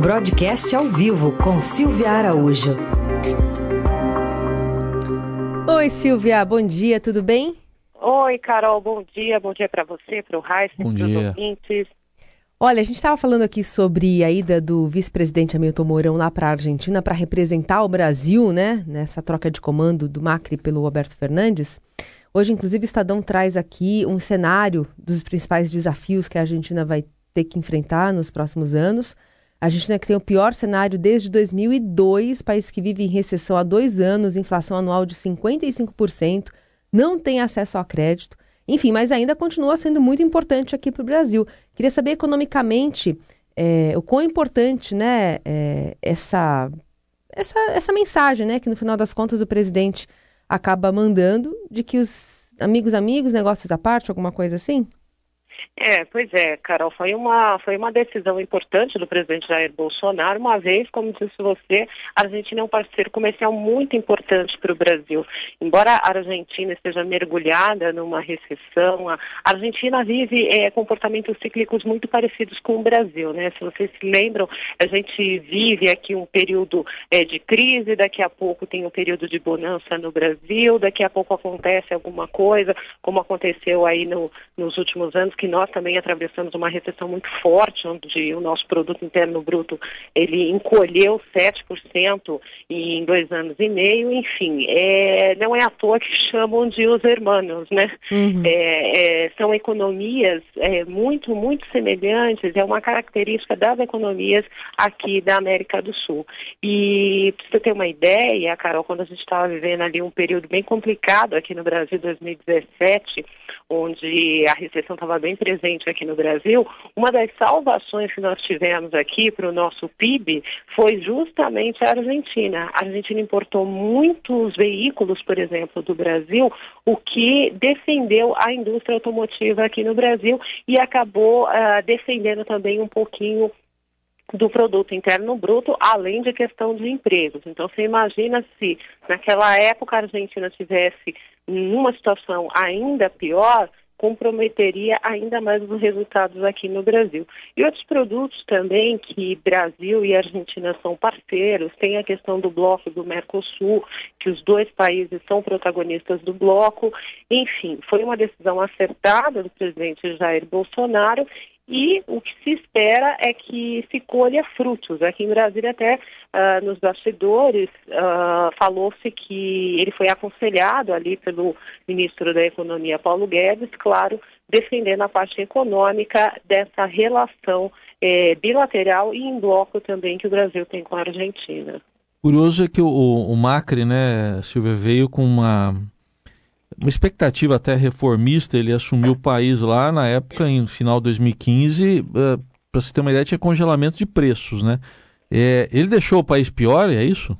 Broadcast ao vivo com Silvia Araújo. Oi, Silvia, bom dia, tudo bem? Oi, Carol, bom dia. Bom dia para você, para o Raíssa, para os ouvintes. Olha, a gente estava falando aqui sobre a ida do vice-presidente Hamilton Mourão lá para a Argentina para representar o Brasil, né? Nessa troca de comando do Macri pelo Roberto Fernandes. Hoje, inclusive, o Estadão traz aqui um cenário dos principais desafios que a Argentina vai ter que enfrentar nos próximos anos. A Argentina que tem o pior cenário desde 2002, país que vive em recessão há dois anos, inflação anual de 55%, não tem acesso a crédito. Enfim, mas ainda continua sendo muito importante aqui para o Brasil. Queria saber economicamente é, o quão importante né, é, essa, essa, essa mensagem, né, que no final das contas o presidente acaba mandando, de que os amigos, amigos, negócios à parte, alguma coisa assim? É, pois é, Carol, foi uma, foi uma decisão importante do presidente Jair Bolsonaro, uma vez, como disse você, a Argentina é um parceiro comercial muito importante para o Brasil. Embora a Argentina esteja mergulhada numa recessão, a Argentina vive é, comportamentos cíclicos muito parecidos com o Brasil, né? Se vocês se lembram, a gente vive aqui um período é, de crise, daqui a pouco tem um período de bonança no Brasil, daqui a pouco acontece alguma coisa, como aconteceu aí no, nos últimos anos, que nós também atravessamos uma recessão muito forte, onde o nosso produto interno bruto ele encolheu 7% em dois anos e meio, enfim, é, não é à toa que chamam de os hermanos, né? Uhum. É, é, são economias é, muito, muito semelhantes, é uma característica das economias aqui da América do Sul. E para você ter uma ideia, Carol, quando a gente estava vivendo ali um período bem complicado aqui no Brasil, 2017, onde a recessão estava bem presente aqui no Brasil, uma das salvações que nós tivemos aqui para o nosso PIB foi justamente a Argentina. A Argentina importou muitos veículos, por exemplo, do Brasil, o que defendeu a indústria automotiva aqui no Brasil e acabou uh, defendendo também um pouquinho do produto interno bruto, além de questão de empregos. Então, você imagina se naquela época a Argentina tivesse numa situação ainda pior, comprometeria ainda mais os resultados aqui no Brasil. E outros produtos também que Brasil e Argentina são parceiros, tem a questão do bloco do Mercosul, que os dois países são protagonistas do bloco. Enfim, foi uma decisão acertada do presidente Jair Bolsonaro e o que se espera é que se colha frutos. Aqui em Brasília, até uh, nos bastidores, uh, falou-se que ele foi aconselhado ali pelo ministro da Economia, Paulo Guedes, claro, defendendo a parte econômica dessa relação eh, bilateral e em bloco também que o Brasil tem com a Argentina. Curioso é que o, o Macri, né, Silvia, veio com uma uma expectativa até reformista, ele assumiu o país lá na época, em final de 2015, uh, para você ter uma ideia, tinha congelamento de preços, né? É, ele deixou o país pior, é isso?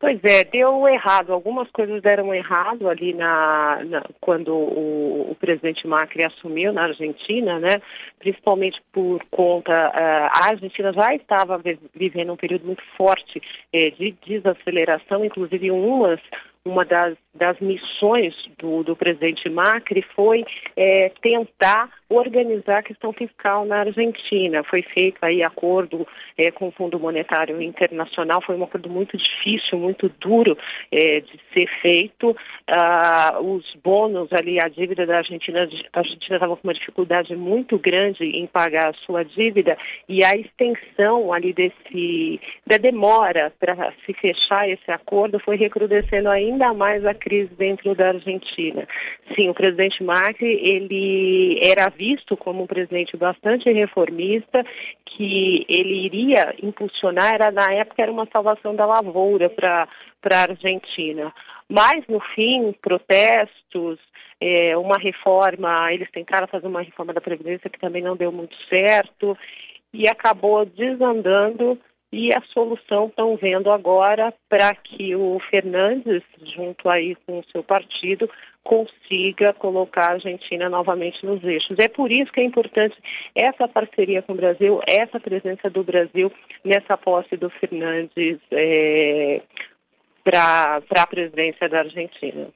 Pois é, deu errado. Algumas coisas deram errado ali na, na quando o, o, presidente Macri assumiu na Argentina, né? Principalmente por conta uh, a Argentina já estava vivendo um período muito forte eh, de desaceleração, inclusive umas uma das, das missões do, do presidente Macri foi é, tentar organizar a questão fiscal na Argentina. Foi feito aí acordo é, com o Fundo Monetário Internacional, foi um acordo muito difícil, muito duro é, de ser feito. Ah, os bônus ali, a dívida da Argentina, a Argentina estava com uma dificuldade muito grande em pagar a sua dívida e a extensão ali desse, da demora para se fechar esse acordo foi recrudescendo ainda mais a crise dentro da Argentina. Sim, o presidente Macri, ele era visto como um presidente bastante reformista, que ele iria impulsionar, era, na época era uma salvação da lavoura para a Argentina. Mas, no fim, protestos, é, uma reforma, eles tentaram fazer uma reforma da Previdência que também não deu muito certo e acabou desandando e a solução estão vendo agora para que o Fernandes, junto aí com o seu partido, consiga colocar a Argentina novamente nos eixos. É por isso que é importante essa parceria com o Brasil, essa presença do Brasil nessa posse do Fernandes é, para a presidência da Argentina.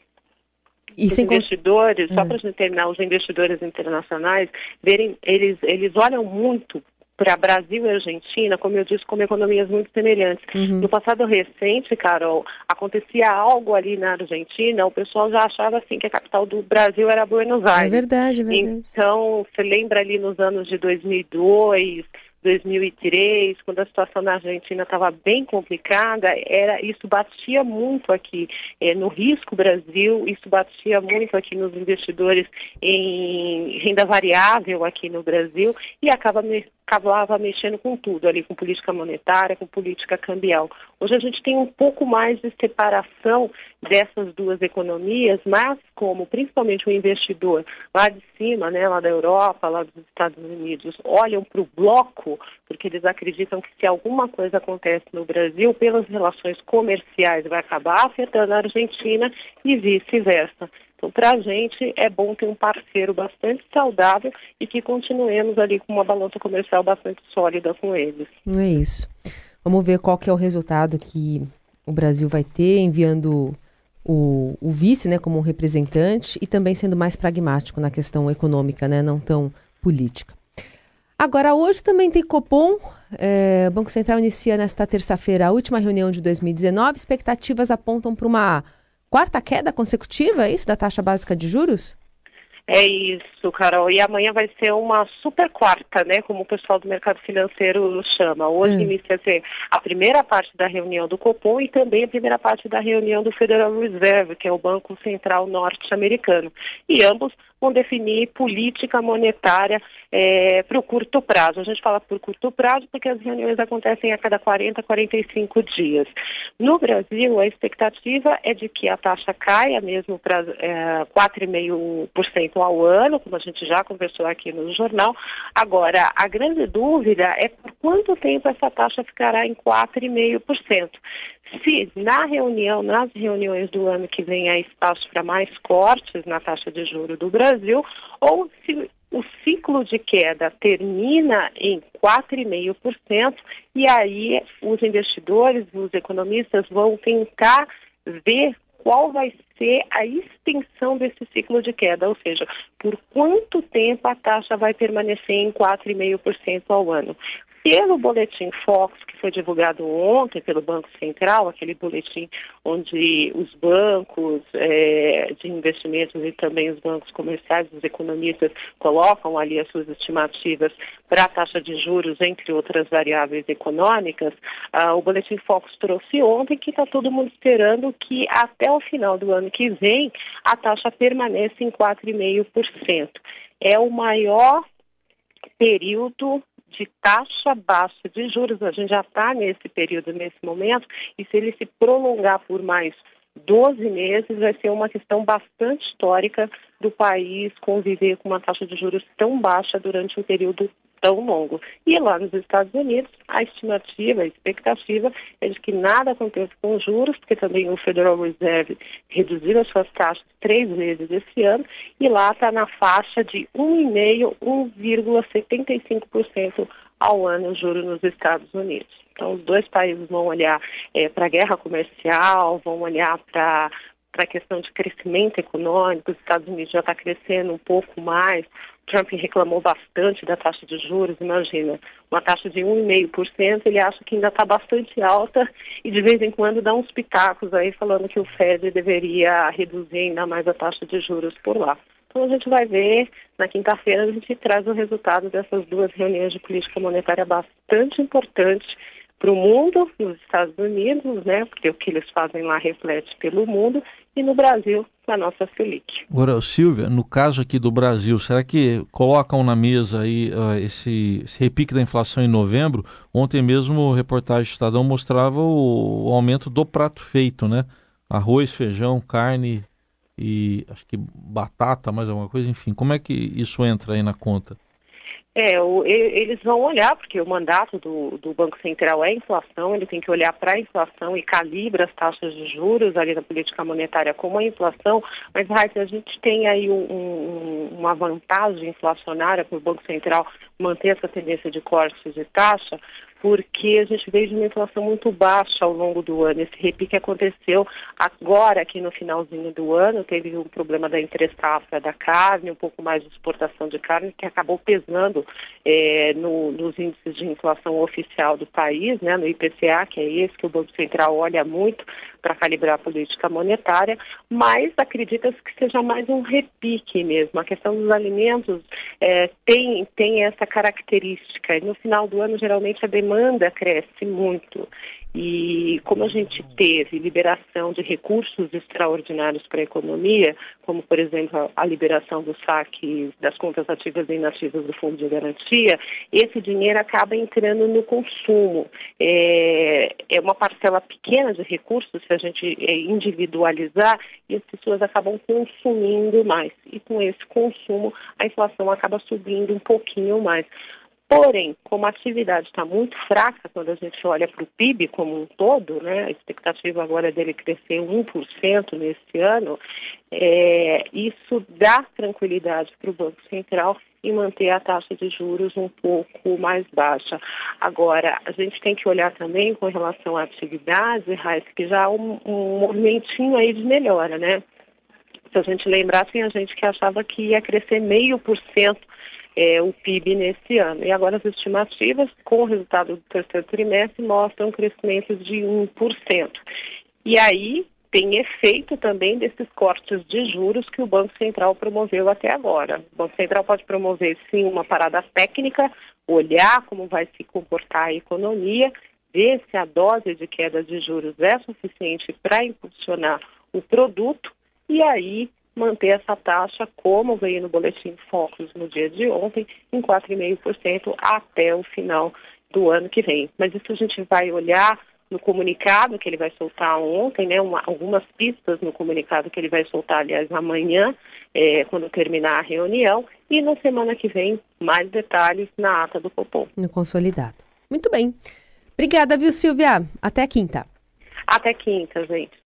E os investidores, só hum. para terminar, os investidores internacionais, verem, eles, eles olham muito para Brasil e Argentina, como eu disse, como economias muito semelhantes. Uhum. No passado recente, Carol, acontecia algo ali na Argentina, o pessoal já achava assim que a capital do Brasil era Buenos Aires. É verdade, é verdade. Então, você lembra ali nos anos de 2002, 2003, quando a situação na Argentina estava bem complicada, era isso batia muito aqui é, no risco Brasil, isso batia muito aqui nos investidores em renda variável aqui no Brasil e acaba acabava mexendo com tudo ali, com política monetária, com política cambial. Hoje a gente tem um pouco mais de separação dessas duas economias, mas como principalmente o investidor lá de cima, né, lá da Europa, lá dos Estados Unidos, olham para o bloco, porque eles acreditam que se alguma coisa acontece no Brasil, pelas relações comerciais vai acabar afetando a Argentina e vice-versa. Então, para a gente é bom ter um parceiro bastante saudável e que continuemos ali com uma balança comercial bastante sólida com eles. É isso. Vamos ver qual que é o resultado que o Brasil vai ter enviando o, o vice, né, como um representante e também sendo mais pragmático na questão econômica, né, não tão política. Agora, hoje também tem Copom. É, o Banco Central inicia nesta terça-feira a última reunião de 2019. Expectativas apontam para uma quarta queda consecutiva, é isso, da taxa básica de juros? É isso, Carol. E amanhã vai ser uma super quarta, né? Como o pessoal do mercado financeiro chama. Hoje hum. inicia a primeira parte da reunião do Copom e também a primeira parte da reunião do Federal Reserve, que é o Banco Central Norte-Americano. E ambos vão definir política monetária é, para o curto prazo. A gente fala por curto prazo porque as reuniões acontecem a cada 40, 45 dias. No Brasil, a expectativa é de que a taxa caia mesmo para é, 4,5% ao ano, como a gente já conversou aqui no jornal. Agora, a grande dúvida é por quanto tempo essa taxa ficará em 4,5% se na reunião, nas reuniões do ano que vem há espaço para mais cortes na taxa de juro do Brasil, ou se o ciclo de queda termina em 4,5%, e aí os investidores, os economistas vão tentar ver qual vai ser a extensão desse ciclo de queda, ou seja, por quanto tempo a taxa vai permanecer em 4,5% ao ano. Pelo boletim Fox, que foi divulgado ontem pelo Banco Central, aquele boletim onde os bancos é, de investimentos e também os bancos comerciais, os economistas, colocam ali as suas estimativas para a taxa de juros, entre outras variáveis econômicas, ah, o boletim Fox trouxe ontem que está todo mundo esperando que até o final do ano que vem a taxa permaneça em 4,5%. É o maior período de taxa baixa de juros, a gente já está nesse período, nesse momento, e se ele se prolongar por mais 12 meses, vai ser uma questão bastante histórica do país conviver com uma taxa de juros tão baixa durante um período tão longo. E lá nos Estados Unidos, a estimativa, a expectativa é de que nada aconteça com os juros, porque também o Federal Reserve reduziu as suas taxas três vezes esse ano, e lá está na faixa de 1,5%, 1,75% ao ano o juro nos Estados Unidos. Então, os dois países vão olhar é, para a guerra comercial, vão olhar para para a questão de crescimento econômico, os Estados Unidos já está crescendo um pouco mais. Trump reclamou bastante da taxa de juros, imagina, uma taxa de 1,5%, ele acha que ainda está bastante alta e de vez em quando dá uns pitacos aí falando que o Fed deveria reduzir ainda mais a taxa de juros por lá. Então a gente vai ver, na quinta-feira a gente traz o resultado dessas duas reuniões de política monetária bastante importantes para o mundo, nos Estados Unidos, né, porque o que eles fazem lá reflete pelo mundo, e no Brasil, na nossa Selic. Agora, Silvia, no caso aqui do Brasil, será que colocam na mesa aí uh, esse, esse, repique da inflação em novembro? Ontem mesmo o reportagem do Estadão mostrava o, o aumento do prato feito, né? Arroz, feijão, carne e acho que batata, mais alguma coisa, enfim. Como é que isso entra aí na conta? É, o, eles vão olhar, porque o mandato do, do Banco Central é a inflação, ele tem que olhar para a inflação e calibra as taxas de juros ali da política monetária como a inflação, mas Raíssa, a gente tem aí um, um, uma vantagem inflacionária para o Banco Central manter essa tendência de cortes de taxa, porque a gente veio de uma inflação muito baixa ao longo do ano. Esse repique aconteceu agora, aqui no finalzinho do ano, teve um problema da entre-safra da carne, um pouco mais de exportação de carne, que acabou pesando é, no, nos índices de inflação oficial do país, né, no IPCA, que é esse que o Banco Central olha muito para calibrar a política monetária, mas acredita-se que seja mais um repique mesmo. A questão dos alimentos é, tem, tem essa característica. No final do ano, geralmente, a demanda cresce muito. E como a gente teve liberação de recursos extraordinários para a economia, como por exemplo a liberação do saque das contas ativas e inativas do Fundo de Garantia, esse dinheiro acaba entrando no consumo. É, é uma parcela pequena de recursos, se a gente é, individualizar, e as pessoas acabam consumindo mais. E com esse consumo, a inflação acaba subindo um pouquinho mais. Porém, como a atividade está muito fraca quando a gente olha para o PIB como um todo, né, a expectativa agora dele crescer 1% nesse ano, é, isso dá tranquilidade para o Banco Central e manter a taxa de juros um pouco mais baixa. Agora, a gente tem que olhar também com relação à atividade, Raiz, que já há um, um movimentinho aí de melhora, né? Se a gente lembrar, tem a gente que achava que ia crescer meio por cento é, o PIB nesse ano. E agora as estimativas, com o resultado do terceiro trimestre, mostram crescimento de 1%. E aí tem efeito também desses cortes de juros que o Banco Central promoveu até agora. O Banco Central pode promover, sim, uma parada técnica, olhar como vai se comportar a economia, ver se a dose de queda de juros é suficiente para impulsionar o produto e aí manter essa taxa, como veio no boletim Focus no dia de ontem, em 4,5% até o final do ano que vem. Mas isso a gente vai olhar no comunicado que ele vai soltar ontem, né, uma, algumas pistas no comunicado que ele vai soltar, aliás, amanhã, é, quando terminar a reunião, e na semana que vem, mais detalhes na ata do Copom. No consolidado. Muito bem. Obrigada, viu, Silvia? Até quinta. Até quinta, gente.